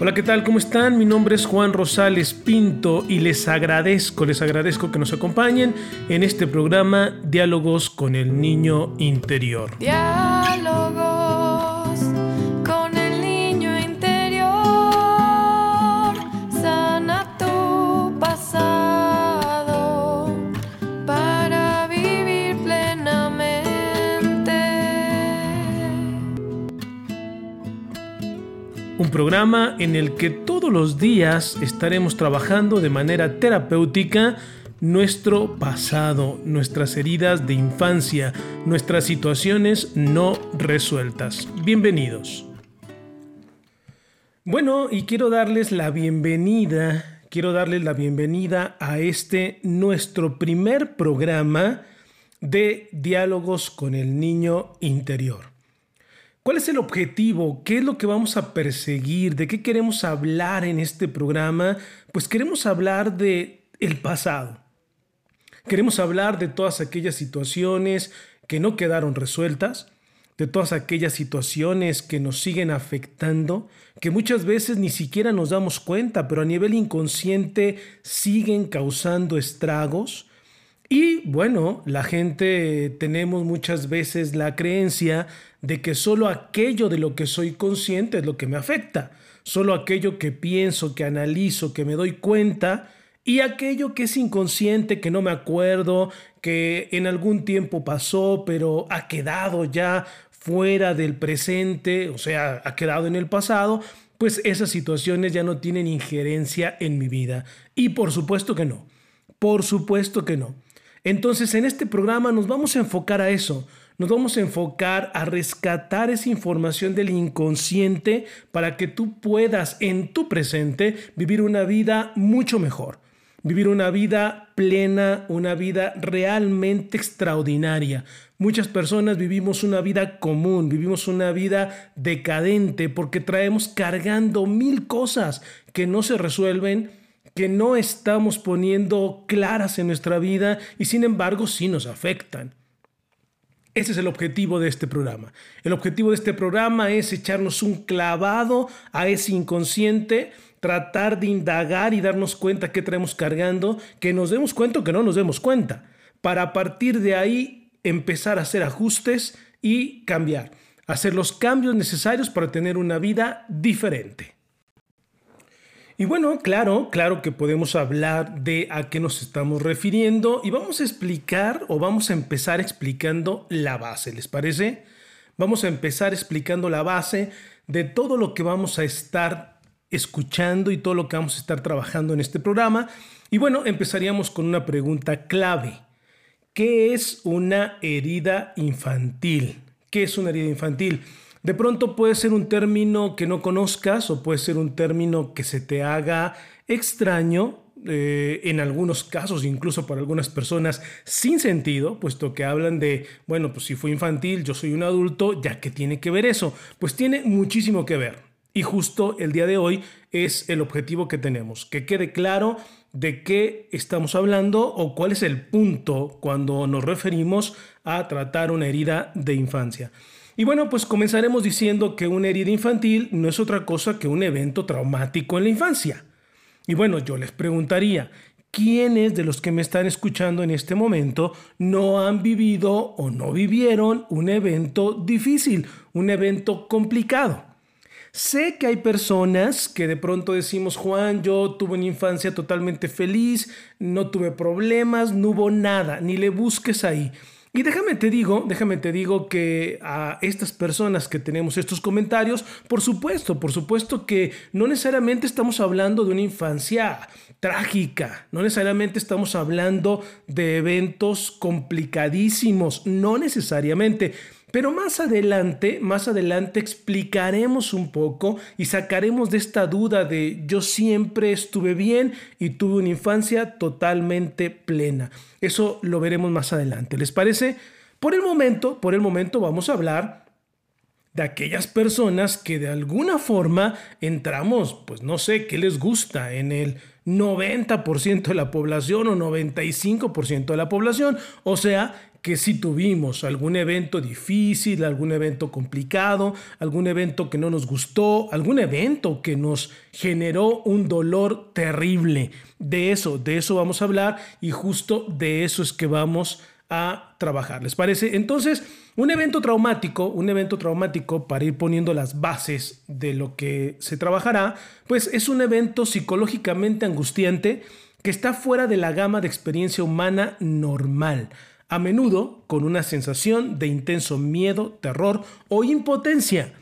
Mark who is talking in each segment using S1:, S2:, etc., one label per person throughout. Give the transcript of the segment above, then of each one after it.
S1: Hola, ¿qué tal? ¿Cómo están? Mi nombre es Juan Rosales Pinto y les agradezco, les agradezco que nos acompañen en este programa Diálogos con el Niño Interior.
S2: Diálogos
S1: programa en el que todos los días estaremos trabajando de manera terapéutica nuestro pasado, nuestras heridas de infancia, nuestras situaciones no resueltas. Bienvenidos. Bueno, y quiero darles la bienvenida, quiero darles la bienvenida a este nuestro primer programa de diálogos con el niño interior. ¿Cuál es el objetivo? ¿Qué es lo que vamos a perseguir? ¿De qué queremos hablar en este programa? Pues queremos hablar de el pasado. Queremos hablar de todas aquellas situaciones que no quedaron resueltas, de todas aquellas situaciones que nos siguen afectando, que muchas veces ni siquiera nos damos cuenta, pero a nivel inconsciente siguen causando estragos. Y bueno, la gente tenemos muchas veces la creencia de que solo aquello de lo que soy consciente es lo que me afecta, solo aquello que pienso, que analizo, que me doy cuenta, y aquello que es inconsciente, que no me acuerdo, que en algún tiempo pasó, pero ha quedado ya fuera del presente, o sea, ha quedado en el pasado, pues esas situaciones ya no tienen injerencia en mi vida. Y por supuesto que no, por supuesto que no. Entonces en este programa nos vamos a enfocar a eso, nos vamos a enfocar a rescatar esa información del inconsciente para que tú puedas en tu presente vivir una vida mucho mejor, vivir una vida plena, una vida realmente extraordinaria. Muchas personas vivimos una vida común, vivimos una vida decadente porque traemos cargando mil cosas que no se resuelven que no estamos poniendo claras en nuestra vida y sin embargo sí nos afectan. Ese es el objetivo de este programa. El objetivo de este programa es echarnos un clavado a ese inconsciente, tratar de indagar y darnos cuenta que traemos cargando, que nos demos cuenta o que no nos demos cuenta, para a partir de ahí empezar a hacer ajustes y cambiar, hacer los cambios necesarios para tener una vida diferente. Y bueno, claro, claro que podemos hablar de a qué nos estamos refiriendo y vamos a explicar o vamos a empezar explicando la base, ¿les parece? Vamos a empezar explicando la base de todo lo que vamos a estar escuchando y todo lo que vamos a estar trabajando en este programa. Y bueno, empezaríamos con una pregunta clave. ¿Qué es una herida infantil? ¿Qué es una herida infantil? De pronto puede ser un término que no conozcas o puede ser un término que se te haga extraño, eh, en algunos casos, incluso para algunas personas, sin sentido, puesto que hablan de, bueno, pues si fue infantil, yo soy un adulto, ya que tiene que ver eso. Pues tiene muchísimo que ver. Y justo el día de hoy es el objetivo que tenemos, que quede claro de qué estamos hablando o cuál es el punto cuando nos referimos a tratar una herida de infancia. Y bueno, pues comenzaremos diciendo que una herida infantil no es otra cosa que un evento traumático en la infancia. Y bueno, yo les preguntaría, ¿quiénes de los que me están escuchando en este momento no han vivido o no vivieron un evento difícil, un evento complicado? Sé que hay personas que de pronto decimos, Juan, yo tuve una infancia totalmente feliz, no tuve problemas, no hubo nada, ni le busques ahí. Y déjame te digo, déjame te digo que a estas personas que tenemos estos comentarios, por supuesto, por supuesto que no necesariamente estamos hablando de una infancia trágica, no necesariamente estamos hablando de eventos complicadísimos, no necesariamente. Pero más adelante, más adelante explicaremos un poco y sacaremos de esta duda de yo siempre estuve bien y tuve una infancia totalmente plena. Eso lo veremos más adelante. ¿Les parece? Por el momento, por el momento vamos a hablar de aquellas personas que de alguna forma entramos, pues no sé, qué les gusta en el 90% de la población o 95% de la población. O sea, que si tuvimos algún evento difícil, algún evento complicado, algún evento que no nos gustó, algún evento que nos generó un dolor terrible. De eso, de eso vamos a hablar y justo de eso es que vamos a trabajar. ¿Les parece? Entonces, un evento traumático, un evento traumático para ir poniendo las bases de lo que se trabajará, pues es un evento psicológicamente angustiante que está fuera de la gama de experiencia humana normal a menudo con una sensación de intenso miedo, terror o impotencia.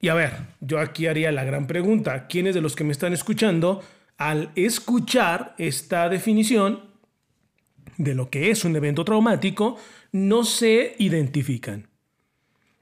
S1: Y a ver, yo aquí haría la gran pregunta, ¿quiénes de los que me están escuchando, al escuchar esta definición de lo que es un evento traumático, no se identifican?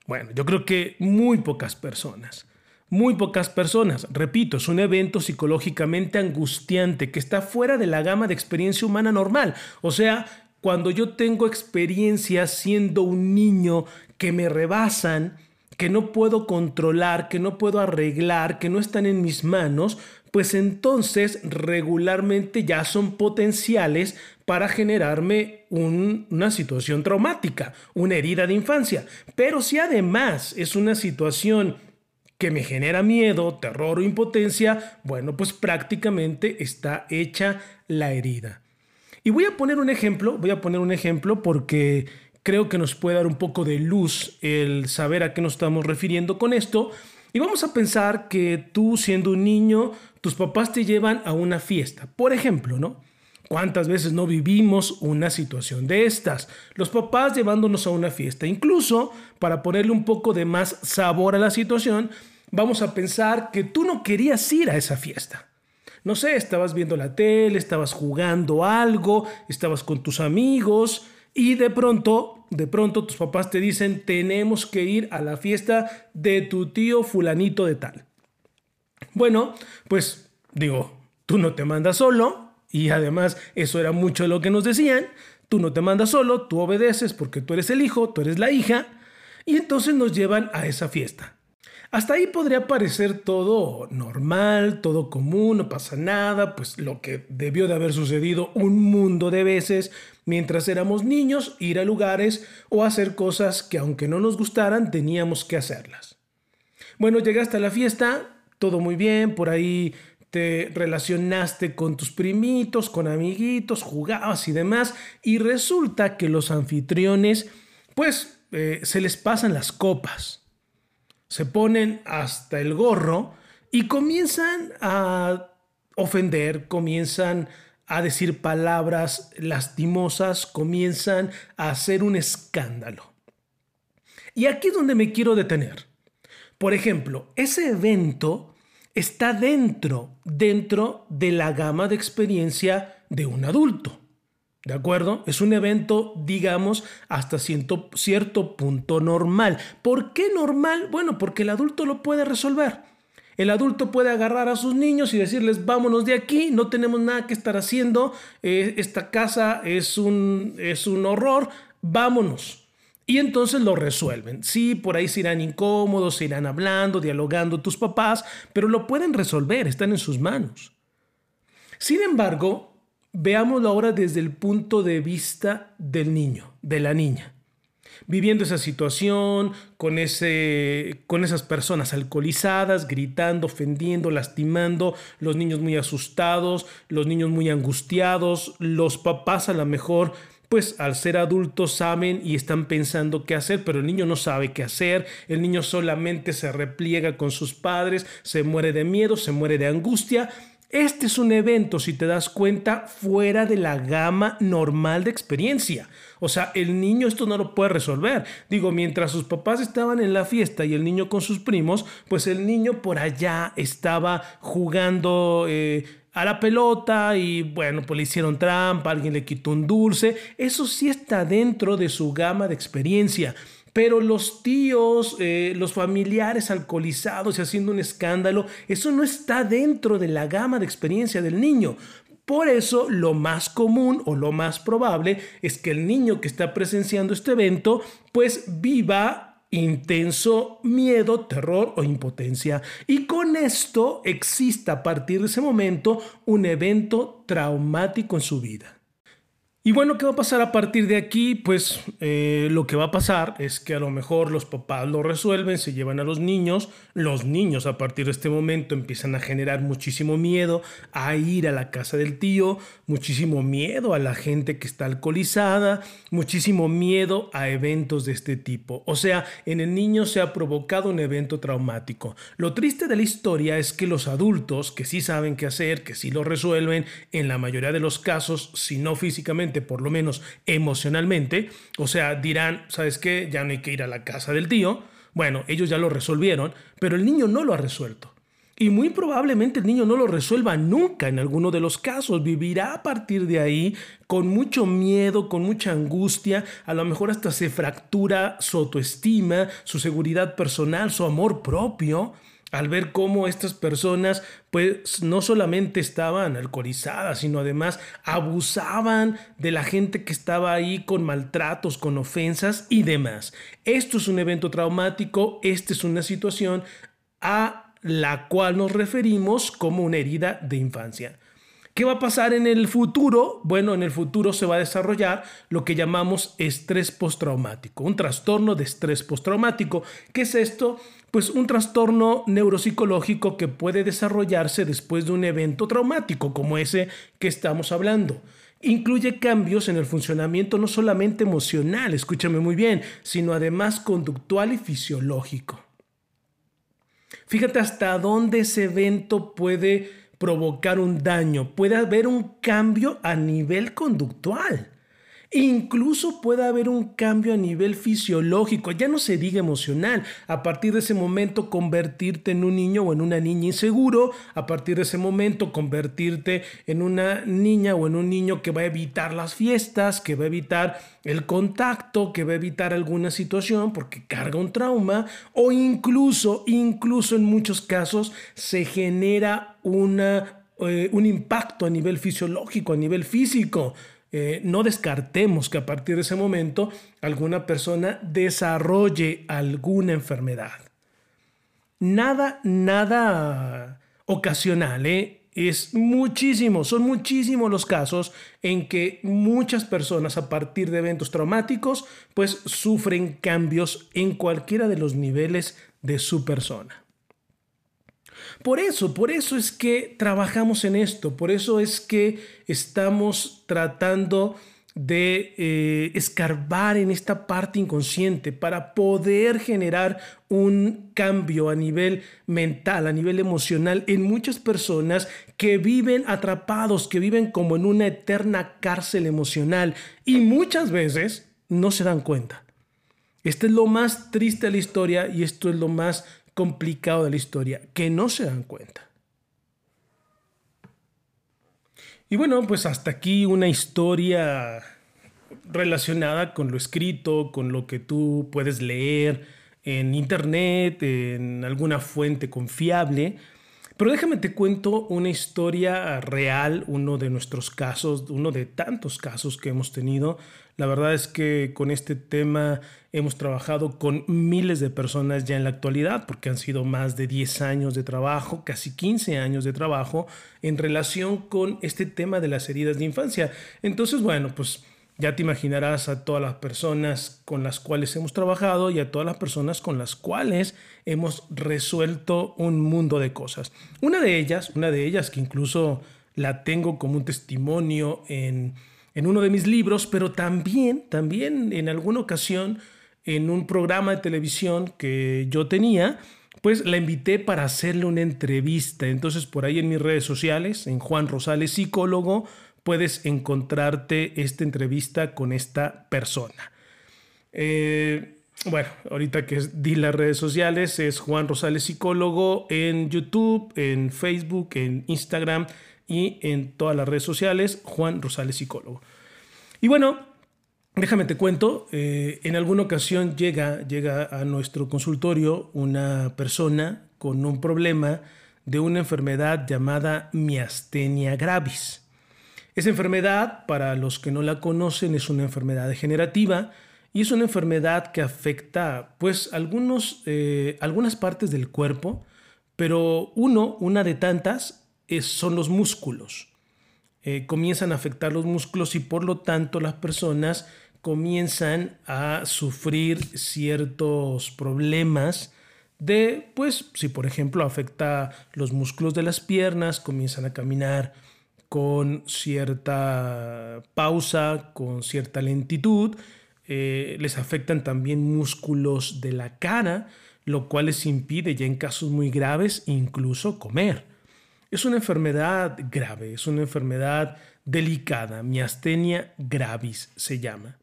S1: Bueno, yo creo que muy pocas personas. Muy pocas personas. Repito, es un evento psicológicamente angustiante que está fuera de la gama de experiencia humana normal. O sea, cuando yo tengo experiencias siendo un niño que me rebasan, que no puedo controlar, que no puedo arreglar, que no están en mis manos, pues entonces regularmente ya son potenciales para generarme una situación traumática, una herida de infancia. Pero si además es una situación que me genera miedo, terror o impotencia, bueno, pues prácticamente está hecha la herida. Y voy a poner un ejemplo, voy a poner un ejemplo porque creo que nos puede dar un poco de luz el saber a qué nos estamos refiriendo con esto. Y vamos a pensar que tú siendo un niño, tus papás te llevan a una fiesta. Por ejemplo, ¿no? ¿Cuántas veces no vivimos una situación de estas? Los papás llevándonos a una fiesta. Incluso, para ponerle un poco de más sabor a la situación, vamos a pensar que tú no querías ir a esa fiesta no sé, estabas viendo la tele, estabas jugando algo, estabas con tus amigos y de pronto, de pronto tus papás te dicen, tenemos que ir a la fiesta de tu tío fulanito de tal. Bueno, pues digo, tú no te mandas solo y además eso era mucho lo que nos decían, tú no te mandas solo, tú obedeces porque tú eres el hijo, tú eres la hija y entonces nos llevan a esa fiesta. Hasta ahí podría parecer todo normal, todo común, no pasa nada, pues lo que debió de haber sucedido un mundo de veces mientras éramos niños, ir a lugares o hacer cosas que aunque no nos gustaran, teníamos que hacerlas. Bueno, llegaste a la fiesta, todo muy bien, por ahí te relacionaste con tus primitos, con amiguitos, jugabas y demás, y resulta que los anfitriones, pues, eh, se les pasan las copas se ponen hasta el gorro y comienzan a ofender, comienzan a decir palabras lastimosas, comienzan a hacer un escándalo. Y aquí es donde me quiero detener. Por ejemplo, ese evento está dentro, dentro de la gama de experiencia de un adulto. ¿De acuerdo? Es un evento, digamos, hasta cierto, punto normal. ¿Por qué normal? Bueno, porque el adulto lo puede resolver. El adulto puede agarrar a sus niños y decirles, vámonos de aquí, no tenemos nada que estar haciendo, eh, esta casa es un, es un horror, vámonos. Y entonces lo resuelven. Sí, por ahí se irán incómodos, se irán hablando, dialogando tus papás, pero lo pueden resolver, están en sus manos. Sin embargo, Veámoslo ahora desde el punto de vista del niño, de la niña. Viviendo esa situación, con, ese, con esas personas alcoholizadas, gritando, ofendiendo, lastimando, los niños muy asustados, los niños muy angustiados, los papás a lo mejor pues al ser adultos saben y están pensando qué hacer, pero el niño no sabe qué hacer, el niño solamente se repliega con sus padres, se muere de miedo, se muere de angustia este es un evento, si te das cuenta, fuera de la gama normal de experiencia. O sea, el niño esto no lo puede resolver. Digo, mientras sus papás estaban en la fiesta y el niño con sus primos, pues el niño por allá estaba jugando eh, a la pelota y bueno, pues le hicieron trampa, alguien le quitó un dulce. Eso sí está dentro de su gama de experiencia pero los tíos, eh, los familiares alcoholizados y haciendo un escándalo, eso no está dentro de la gama de experiencia del niño. Por eso lo más común o lo más probable es que el niño que está presenciando este evento pues viva intenso miedo, terror o impotencia. Y con esto existe a partir de ese momento un evento traumático en su vida. Y bueno, ¿qué va a pasar a partir de aquí? Pues eh, lo que va a pasar es que a lo mejor los papás lo resuelven, se llevan a los niños, los niños a partir de este momento empiezan a generar muchísimo miedo a ir a la casa del tío, muchísimo miedo a la gente que está alcoholizada, muchísimo miedo a eventos de este tipo. O sea, en el niño se ha provocado un evento traumático. Lo triste de la historia es que los adultos, que sí saben qué hacer, que sí lo resuelven, en la mayoría de los casos, si no físicamente, por lo menos emocionalmente, o sea, dirán, ¿sabes qué? Ya no hay que ir a la casa del tío. Bueno, ellos ya lo resolvieron, pero el niño no lo ha resuelto. Y muy probablemente el niño no lo resuelva nunca en alguno de los casos. Vivirá a partir de ahí con mucho miedo, con mucha angustia. A lo mejor hasta se fractura su autoestima, su seguridad personal, su amor propio al ver cómo estas personas pues no solamente estaban alcoholizadas, sino además abusaban de la gente que estaba ahí con maltratos, con ofensas y demás. Esto es un evento traumático, esta es una situación a la cual nos referimos como una herida de infancia. ¿Qué va a pasar en el futuro? Bueno, en el futuro se va a desarrollar lo que llamamos estrés postraumático, un trastorno de estrés postraumático. ¿Qué es esto? Pues un trastorno neuropsicológico que puede desarrollarse después de un evento traumático como ese que estamos hablando. Incluye cambios en el funcionamiento no solamente emocional, escúchame muy bien, sino además conductual y fisiológico. Fíjate hasta dónde ese evento puede provocar un daño, puede haber un cambio a nivel conductual. Incluso puede haber un cambio a nivel fisiológico, ya no se diga emocional. A partir de ese momento convertirte en un niño o en una niña inseguro, a partir de ese momento convertirte en una niña o en un niño que va a evitar las fiestas, que va a evitar el contacto, que va a evitar alguna situación porque carga un trauma o incluso, incluso en muchos casos se genera eh, un impacto a nivel fisiológico, a nivel físico. Eh, no descartemos que a partir de ese momento alguna persona desarrolle alguna enfermedad. Nada, nada ocasional, ¿eh? Es muchísimo, son muchísimos los casos en que muchas personas a partir de eventos traumáticos pues sufren cambios en cualquiera de los niveles de su persona. Por eso, por eso es que trabajamos en esto, por eso es que estamos tratando de eh, escarbar en esta parte inconsciente para poder generar un cambio a nivel mental, a nivel emocional en muchas personas que viven atrapados, que viven como en una eterna cárcel emocional y muchas veces no se dan cuenta. Este es lo más triste de la historia y esto es lo más complicado de la historia, que no se dan cuenta. Y bueno, pues hasta aquí una historia relacionada con lo escrito, con lo que tú puedes leer en internet, en alguna fuente confiable. Pero déjame te cuento una historia real, uno de nuestros casos, uno de tantos casos que hemos tenido la verdad es que con este tema hemos trabajado con miles de personas ya en la actualidad, porque han sido más de 10 años de trabajo, casi 15 años de trabajo en relación con este tema de las heridas de infancia. Entonces, bueno, pues ya te imaginarás a todas las personas con las cuales hemos trabajado y a todas las personas con las cuales hemos resuelto un mundo de cosas. Una de ellas, una de ellas que incluso la tengo como un testimonio en en uno de mis libros, pero también, también en alguna ocasión en un programa de televisión que yo tenía, pues la invité para hacerle una entrevista. Entonces por ahí en mis redes sociales, en Juan Rosales Psicólogo, puedes encontrarte esta entrevista con esta persona. Eh, bueno, ahorita que di las redes sociales es Juan Rosales Psicólogo en YouTube, en Facebook, en Instagram y en todas las redes sociales, Juan Rosales Psicólogo. Y bueno, déjame te cuento, eh, en alguna ocasión llega, llega a nuestro consultorio una persona con un problema de una enfermedad llamada miastenia gravis. Esa enfermedad, para los que no la conocen, es una enfermedad degenerativa y es una enfermedad que afecta pues algunos, eh, algunas partes del cuerpo, pero uno, una de tantas, son los músculos. Eh, comienzan a afectar los músculos y por lo tanto las personas comienzan a sufrir ciertos problemas de, pues, si por ejemplo afecta los músculos de las piernas, comienzan a caminar con cierta pausa, con cierta lentitud, eh, les afectan también músculos de la cara, lo cual les impide ya en casos muy graves incluso comer. Es una enfermedad grave, es una enfermedad delicada, miastenia gravis se llama.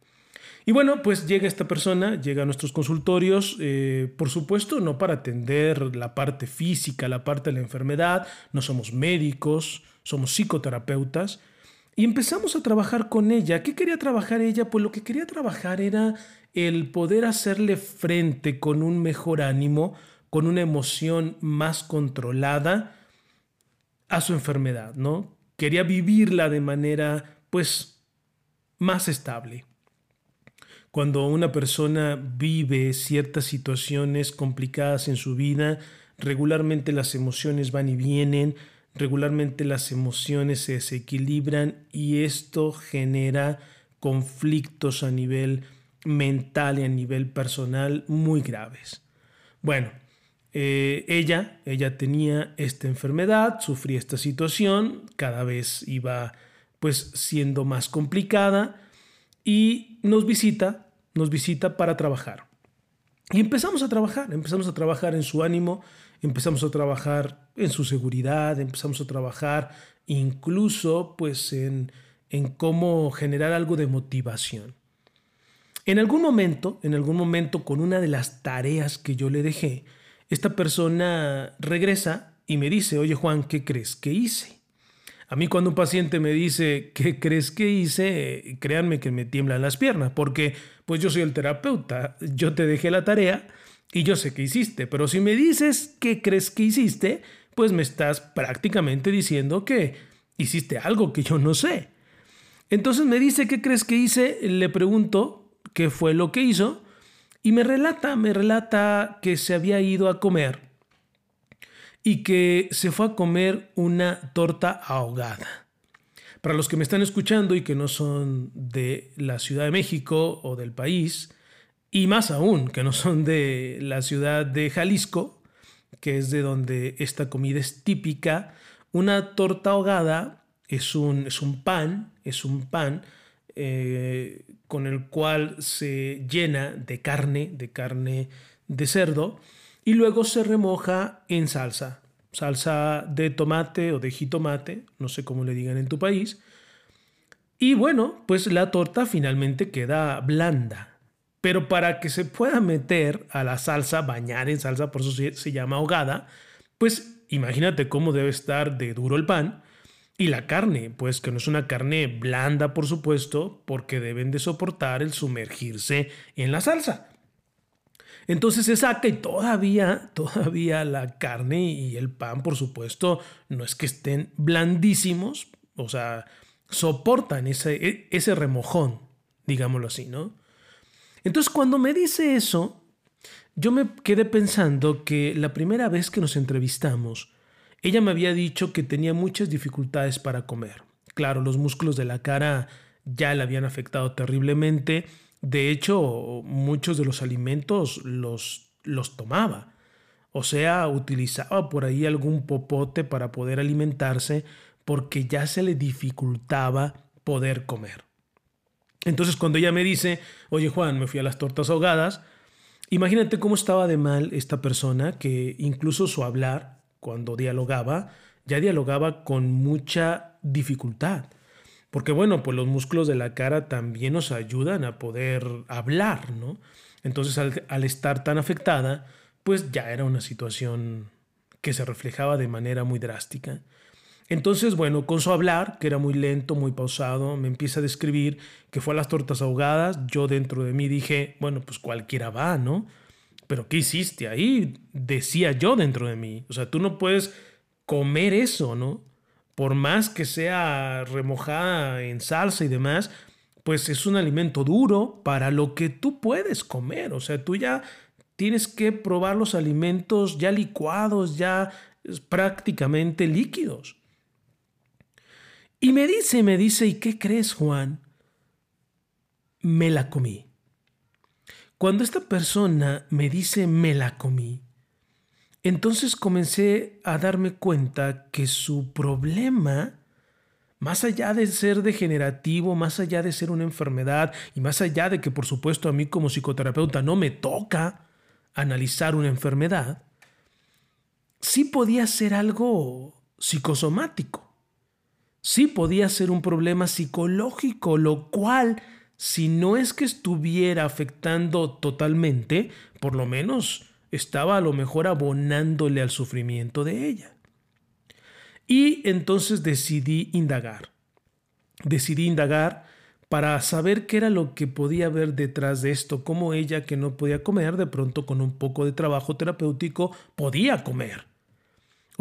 S1: Y bueno, pues llega esta persona, llega a nuestros consultorios, eh, por supuesto, no para atender la parte física, la parte de la enfermedad, no somos médicos, somos psicoterapeutas, y empezamos a trabajar con ella. ¿Qué quería trabajar ella? Pues lo que quería trabajar era el poder hacerle frente con un mejor ánimo, con una emoción más controlada a su enfermedad, ¿no? Quería vivirla de manera, pues, más estable. Cuando una persona vive ciertas situaciones complicadas en su vida, regularmente las emociones van y vienen, regularmente las emociones se desequilibran y esto genera conflictos a nivel mental y a nivel personal muy graves. Bueno, eh, ella, ella tenía esta enfermedad, sufría esta situación, cada vez iba pues siendo más complicada y nos visita, nos visita para trabajar. Y empezamos a trabajar, empezamos a trabajar en su ánimo, empezamos a trabajar en su seguridad, empezamos a trabajar incluso pues en, en cómo generar algo de motivación. En algún momento, en algún momento con una de las tareas que yo le dejé, esta persona regresa y me dice, oye Juan, ¿qué crees que hice? A mí cuando un paciente me dice, ¿qué crees que hice? Créanme que me tiemblan las piernas, porque pues yo soy el terapeuta, yo te dejé la tarea y yo sé que hiciste, pero si me dices, ¿qué crees que hiciste? Pues me estás prácticamente diciendo que hiciste algo que yo no sé. Entonces me dice, ¿qué crees que hice? Le pregunto qué fue lo que hizo y me relata, me relata que se había ido a comer y que se fue a comer una torta ahogada. Para los que me están escuchando y que no son de la Ciudad de México o del país, y más aún que no son de la ciudad de Jalisco, que es de donde esta comida es típica, una torta ahogada es un, es un pan, es un pan eh, con el cual se llena de carne, de carne de cerdo, y luego se remoja en salsa, salsa de tomate o de jitomate, no sé cómo le digan en tu país. Y bueno, pues la torta finalmente queda blanda. Pero para que se pueda meter a la salsa, bañar en salsa, por eso se, llama ahogada, pues imagínate cómo debe estar de duro el pan. Y la carne, pues que no es una carne blanda, por supuesto, porque deben de soportar el sumergirse en la salsa. Entonces se saca y todavía, todavía la carne y el pan, por supuesto, no es que estén blandísimos, o sea, soportan ese, e, ese remojón, digámoslo así, ¿no? Entonces cuando me dice eso, yo me quedé pensando que la primera vez que nos entrevistamos, ella me había dicho que tenía muchas dificultades para comer. Claro, los músculos de la cara ya le habían afectado terriblemente de hecho, muchos de los alimentos los, los tomaba. O sea, utilizaba por ahí algún popote para poder alimentarse porque ya se le dificultaba poder comer. Entonces cuando ella me dice, oye Juan, me fui a las tortas ahogadas, imagínate cómo estaba de mal esta persona que incluso su hablar, cuando dialogaba, ya dialogaba con mucha dificultad. Porque bueno, pues los músculos de la cara también nos ayudan a poder hablar, ¿no? Entonces al, estar tan afectada, pues ya era una situación que se reflejaba de manera muy drástica. Entonces, bueno, con su hablar, que era muy lento, muy pausado, me empieza a describir que fue a las tortas ahogadas. Yo dentro de mí dije, bueno, pues cualquiera va, ¿no? Pero ¿qué hiciste ahí? Decía yo dentro de mí. O sea, tú no puedes comer eso, ¿no? por más que sea remojada en salsa y demás, pues es un alimento duro para lo que tú puedes comer. O sea, tú ya tienes que probar los alimentos ya licuados, ya prácticamente líquidos. Y me dice, me dice, ¿y qué crees, Juan? Me la comí. Cuando esta persona me dice me la comí, entonces comencé a darme cuenta que su problema más allá de ser degenerativo, más allá de ser una enfermedad y más allá de que por supuesto a mí como psicoterapeuta no me toca analizar una enfermedad, sí podía ser algo psicosomático, sí podía ser un problema psicológico, lo cual si no es que estuviera afectando totalmente, por lo menos estaba a lo mejor abonándole al sufrimiento de ella. Y entonces decidí indagar. Decidí indagar para saber qué era lo que podía haber detrás de esto, cómo ella que no podía comer, de pronto con un poco de trabajo terapéutico podía comer.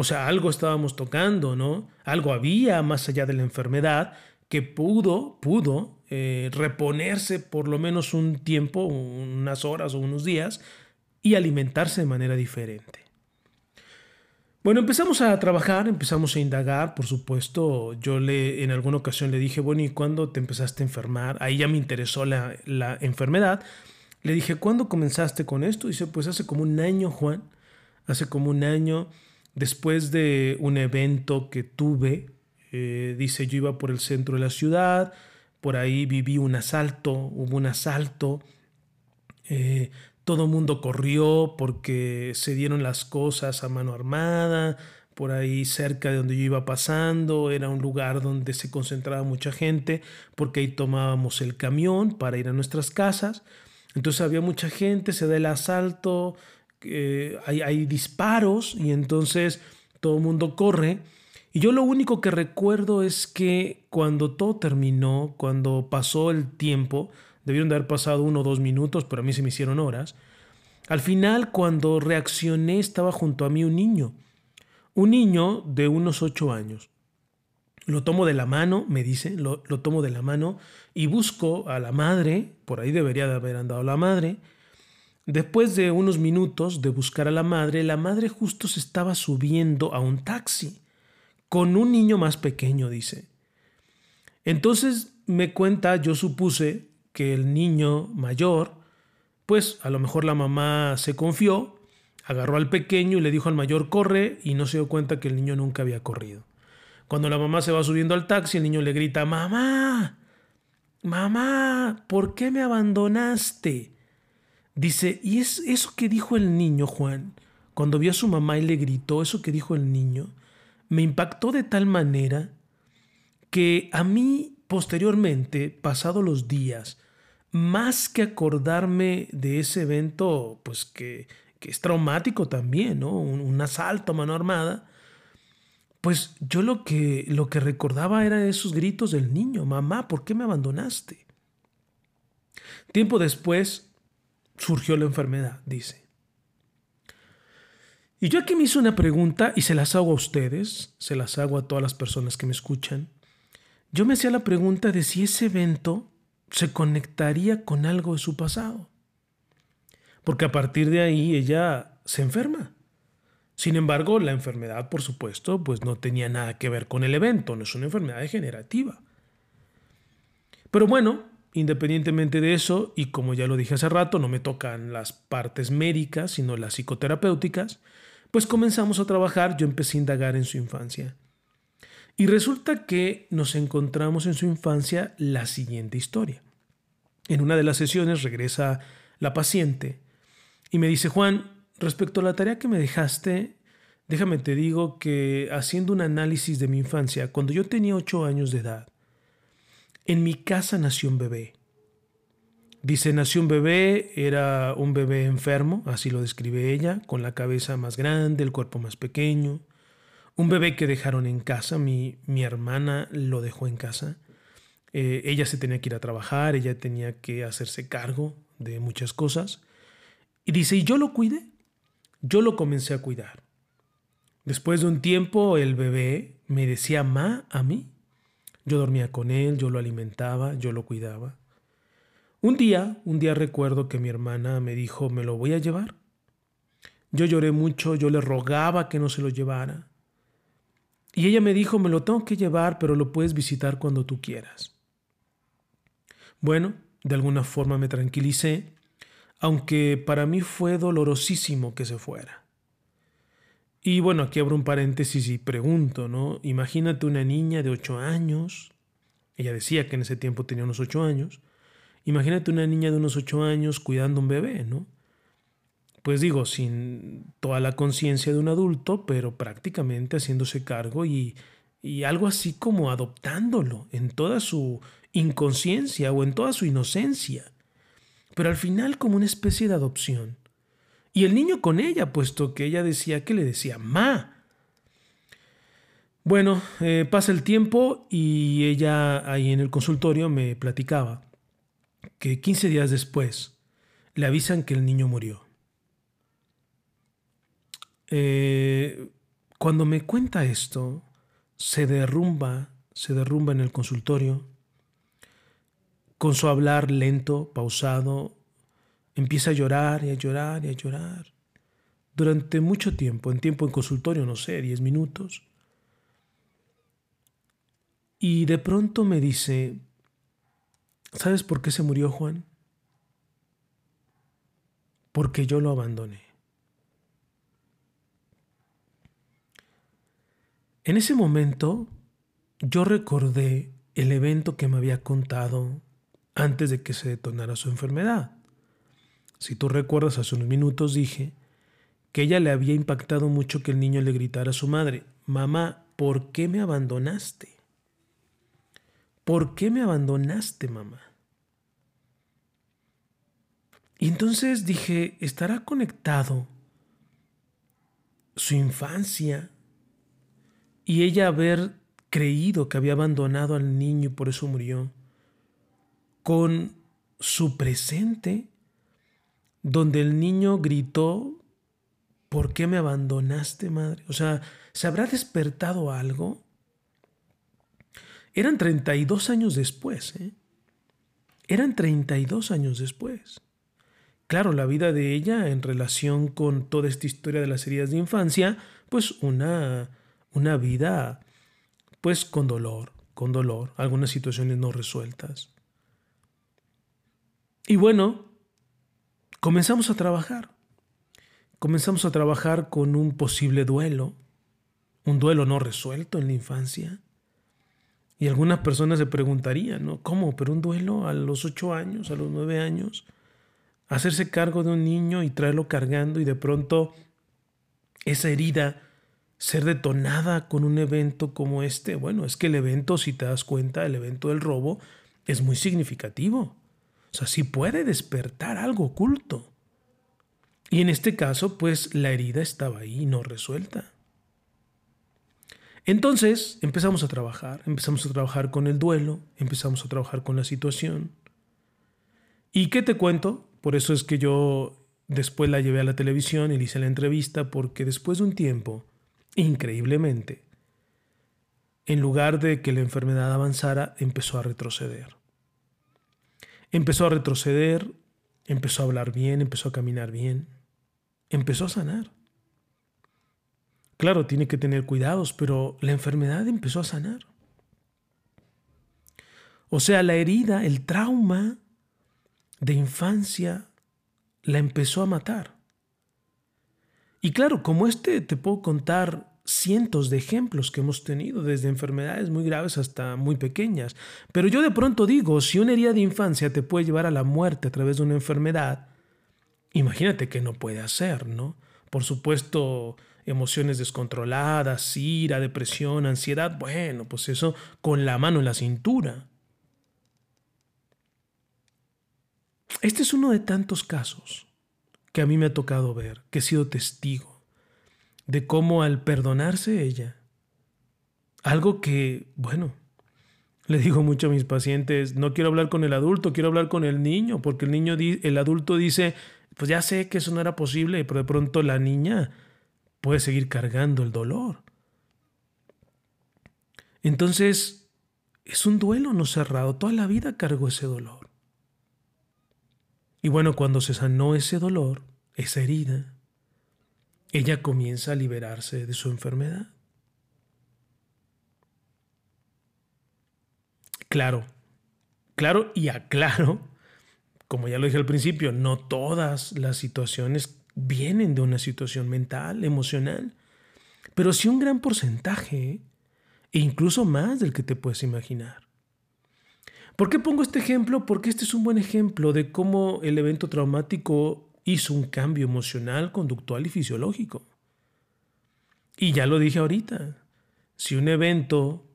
S1: O sea, algo estábamos tocando, ¿no? Algo había más allá de la enfermedad que pudo, pudo eh, reponerse por lo menos un tiempo, unas horas o unos días, y alimentarse de manera diferente. Bueno, empezamos a trabajar, empezamos a indagar, por supuesto. Yo le en alguna ocasión le dije, bueno, ¿y cuándo te empezaste a enfermar? Ahí ya me interesó la, la enfermedad. Le dije, ¿cuándo comenzaste con esto? Dice, pues hace como un año, Juan. Hace como un año, después de un evento que tuve, eh, dice, yo iba por el centro de la ciudad, por ahí viví un asalto, hubo un asalto. Eh, todo mundo corrió porque se dieron las cosas a mano armada, por ahí cerca de donde yo iba pasando, era un lugar donde se concentraba mucha gente, porque ahí tomábamos el camión para ir a nuestras casas. Entonces había mucha gente, se da el asalto, eh, hay, disparos y entonces todo el mundo corre. Y yo lo único que recuerdo es que cuando todo terminó, cuando pasó el tiempo, Debieron de haber pasado uno o dos minutos, pero a mí se me hicieron horas. Al final, cuando reaccioné, estaba junto a mí un niño. Un niño de unos ocho años. Lo tomo de la mano, me dice, lo, tomo de la mano y busco a la madre, por ahí debería de haber andado la madre. Después de unos minutos de buscar a la madre, la madre justo se estaba subiendo a un taxi con un niño más pequeño, dice. Entonces me cuenta, yo supuse que el niño mayor, pues a lo mejor la mamá se confió, agarró al pequeño y le dijo al mayor corre y no se dio cuenta que el niño nunca había corrido. Cuando la mamá se va subiendo al taxi, el niño le grita, mamá, mamá, ¿por qué me abandonaste? Dice, y es eso que dijo el niño, Juan, cuando vio a su mamá y le gritó eso que dijo el niño, me impactó de tal manera que a mí posteriormente, pasados los días, más que acordarme de ese evento, pues que, es traumático también, ¿no? Un, asalto a mano armada, pues yo lo que, lo que recordaba era esos gritos del niño, mamá, ¿por qué me abandonaste? Tiempo después surgió la enfermedad, dice. Y yo aquí me hice una pregunta y se las hago a ustedes, se las hago a todas las personas que me escuchan. Yo me hacía la pregunta de si ese evento se conectaría con algo de su pasado. Porque a partir de ahí ella se enferma. Sin embargo, la enfermedad, por supuesto, pues no tenía nada que ver con el evento, no es una enfermedad degenerativa. Pero bueno, independientemente de eso, y como ya lo dije hace rato, no me tocan las partes médicas, sino las psicoterapéuticas, pues comenzamos a trabajar, yo empecé a indagar en su infancia. Y resulta que nos encontramos en su infancia la siguiente historia. En una de las sesiones regresa la paciente y me dice, Juan, respecto a la tarea que me dejaste, déjame te digo que haciendo un análisis de mi infancia, cuando yo tenía ocho años de edad, en mi casa nació un bebé. Dice, nació un bebé, era un bebé enfermo, así lo describe ella, con la cabeza más grande, el cuerpo más pequeño, un bebé que dejaron en casa, mi, mi hermana lo dejó en casa. Eh, ella se tenía que ir a trabajar, ella tenía que hacerse cargo de muchas cosas. Y dice, y yo lo cuidé, yo lo comencé a cuidar. Después de un tiempo el bebé me decía ma a mí. Yo dormía con él, yo lo alimentaba, yo lo cuidaba. Un día, un día recuerdo que mi hermana me dijo, ¿me lo voy a llevar? Yo lloré mucho, yo le rogaba que no se lo llevara. Y ella me dijo, me lo tengo que llevar, pero lo puedes visitar cuando tú quieras. Bueno, de alguna forma me tranquilicé, aunque para mí fue dolorosísimo que se fuera. Y bueno, aquí abro un paréntesis y pregunto, ¿no? Imagínate una niña de ocho años, ella decía que en ese tiempo tenía unos ocho años, imagínate una niña de unos ocho años cuidando un bebé, ¿no? pues digo, sin toda la conciencia de un adulto, pero prácticamente haciéndose cargo y, y algo así como adoptándolo en toda su inconsciencia o en toda su inocencia, pero al final como una especie de adopción. Y el niño con ella, puesto que ella decía que le decía ma. Bueno, eh, pasa el tiempo y ella ahí en el consultorio me platicaba que 15 días después le avisan que el niño murió. Eh, cuando me cuenta esto, se derrumba, se derrumba en el consultorio, con su hablar lento, pausado, empieza a llorar y a llorar y a llorar. Durante mucho tiempo, en tiempo en consultorio, no sé, 10 minutos. Y de pronto me dice, ¿sabes por qué se murió Juan? Porque yo lo abandoné. En ese momento yo recordé el evento que me había contado antes de que se detonara su enfermedad. Si tú recuerdas, hace unos minutos dije que ella le había impactado mucho que el niño le gritara a su madre, mamá, ¿por qué me abandonaste? ¿Por qué me abandonaste, mamá? Y entonces dije, ¿estará conectado su infancia y ella haber creído que había abandonado al niño y por eso murió, con su presente, donde el niño gritó, ¿por qué me abandonaste, madre? O sea, ¿se habrá despertado algo? Eran 32 años después, ¿eh? Eran 32 años después. Claro, la vida de ella en relación con toda esta historia de las heridas de infancia, pues una una vida pues con dolor, con dolor, algunas situaciones no resueltas. Y bueno, comenzamos a trabajar. Comenzamos a trabajar con un posible duelo, un duelo no resuelto en la infancia. Y algunas personas se preguntarían, ¿no? ¿Cómo? ¿Pero un duelo a los ocho años, a los nueve años? Hacerse cargo de un niño y traerlo cargando y de pronto esa herida ser detonada con un evento como este, bueno, es que el evento, si te das cuenta, el evento del robo es muy significativo. O sea, sí puede despertar algo oculto. Y en este caso, pues la herida estaba ahí no resuelta. Entonces empezamos a trabajar, empezamos a trabajar con el duelo, empezamos a trabajar con la situación. ¿Y qué te cuento? Por eso es que yo después la llevé a la televisión y le hice la entrevista, porque después de un tiempo, Increíblemente, en lugar de que la enfermedad avanzara, empezó a retroceder. Empezó a retroceder, empezó a hablar bien, empezó a caminar bien, empezó a sanar. Claro, tiene que tener cuidados, pero la enfermedad empezó a sanar. O sea, la herida, el trauma de infancia la empezó a matar. Y claro, como este te puedo contar cientos de ejemplos que hemos tenido, desde enfermedades muy graves hasta muy pequeñas. Pero yo de pronto digo, si una herida de infancia te puede llevar a la muerte a través de una enfermedad, imagínate que no puede hacer, ¿no? Por supuesto, emociones descontroladas, ira, depresión, ansiedad, bueno, pues eso con la mano en la cintura. Este es uno de tantos casos que a mí me ha tocado ver, que he sido testigo de cómo al perdonarse ella, algo que, bueno, le digo mucho a mis pacientes, no quiero hablar con el adulto, quiero hablar con el niño, porque el niño, el adulto dice, pues ya sé que eso no era posible, pero de pronto la niña puede seguir cargando el dolor. Entonces, es un duelo no cerrado. Toda la vida cargó ese dolor. Y bueno, cuando se sanó ese dolor, esa herida, ella comienza a liberarse de su enfermedad. Claro, claro y aclaro, como ya lo dije al principio, no todas las situaciones vienen de una situación mental, emocional, pero sí un gran porcentaje, e incluso más del que te puedes imaginar. ¿Por qué pongo este ejemplo? Porque este es un buen ejemplo de cómo el evento traumático hizo un cambio emocional, conductual y fisiológico. Y ya lo dije ahorita, si un evento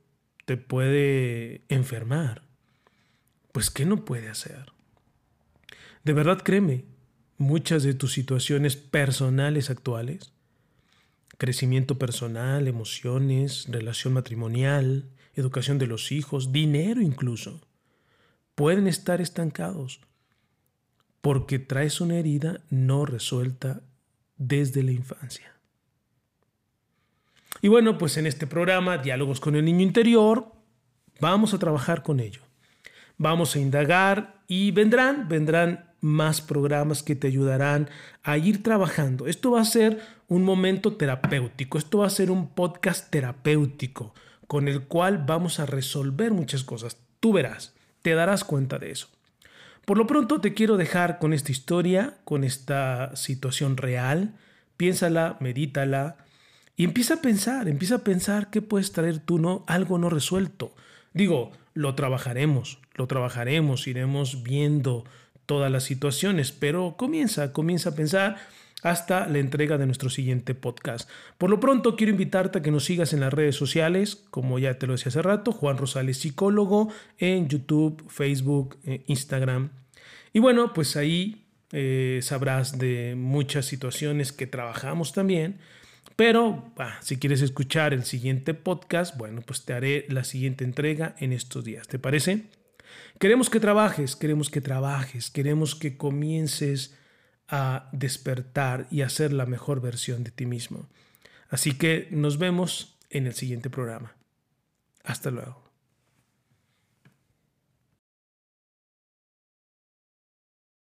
S1: te puede enfermar, pues ¿qué no puede hacer? De verdad créeme, muchas de tus situaciones personales actuales, crecimiento personal, emociones, relación matrimonial, educación de los hijos, dinero incluso, pueden estar estancados porque traes una herida no resuelta desde la infancia. Y bueno, pues en este programa, Diálogos con el Niño Interior, vamos a trabajar con ello. Vamos a indagar y vendrán, vendrán más programas que te ayudarán a ir trabajando. Esto va a ser un momento terapéutico, esto va a ser un podcast terapéutico con el cual vamos a resolver muchas cosas. Tú verás, te darás cuenta de eso. Por lo pronto te quiero dejar con esta historia, con esta situación real. Piénsala, medítala y empieza a pensar, empieza a pensar qué puedes traer tú no, algo no resuelto. Digo, lo trabajaremos, lo trabajaremos, iremos viendo todas las situaciones, pero comienza, comienza a pensar hasta la entrega de nuestro siguiente podcast. Por lo pronto quiero invitarte a que nos sigas en las redes sociales, como ya te lo decía hace rato, Juan Rosales Psicólogo, en YouTube, Facebook, eh, Instagram. Y bueno, pues ahí eh, sabrás de muchas situaciones que trabajamos también. Pero si quieres escuchar el siguiente podcast, bueno, pues te haré la siguiente entrega en estos días. ¿Te parece? Queremos que trabajes, queremos que trabajes, queremos que comiences a despertar y a ser la mejor versión de ti mismo. Así que nos vemos en el siguiente programa. Hasta luego.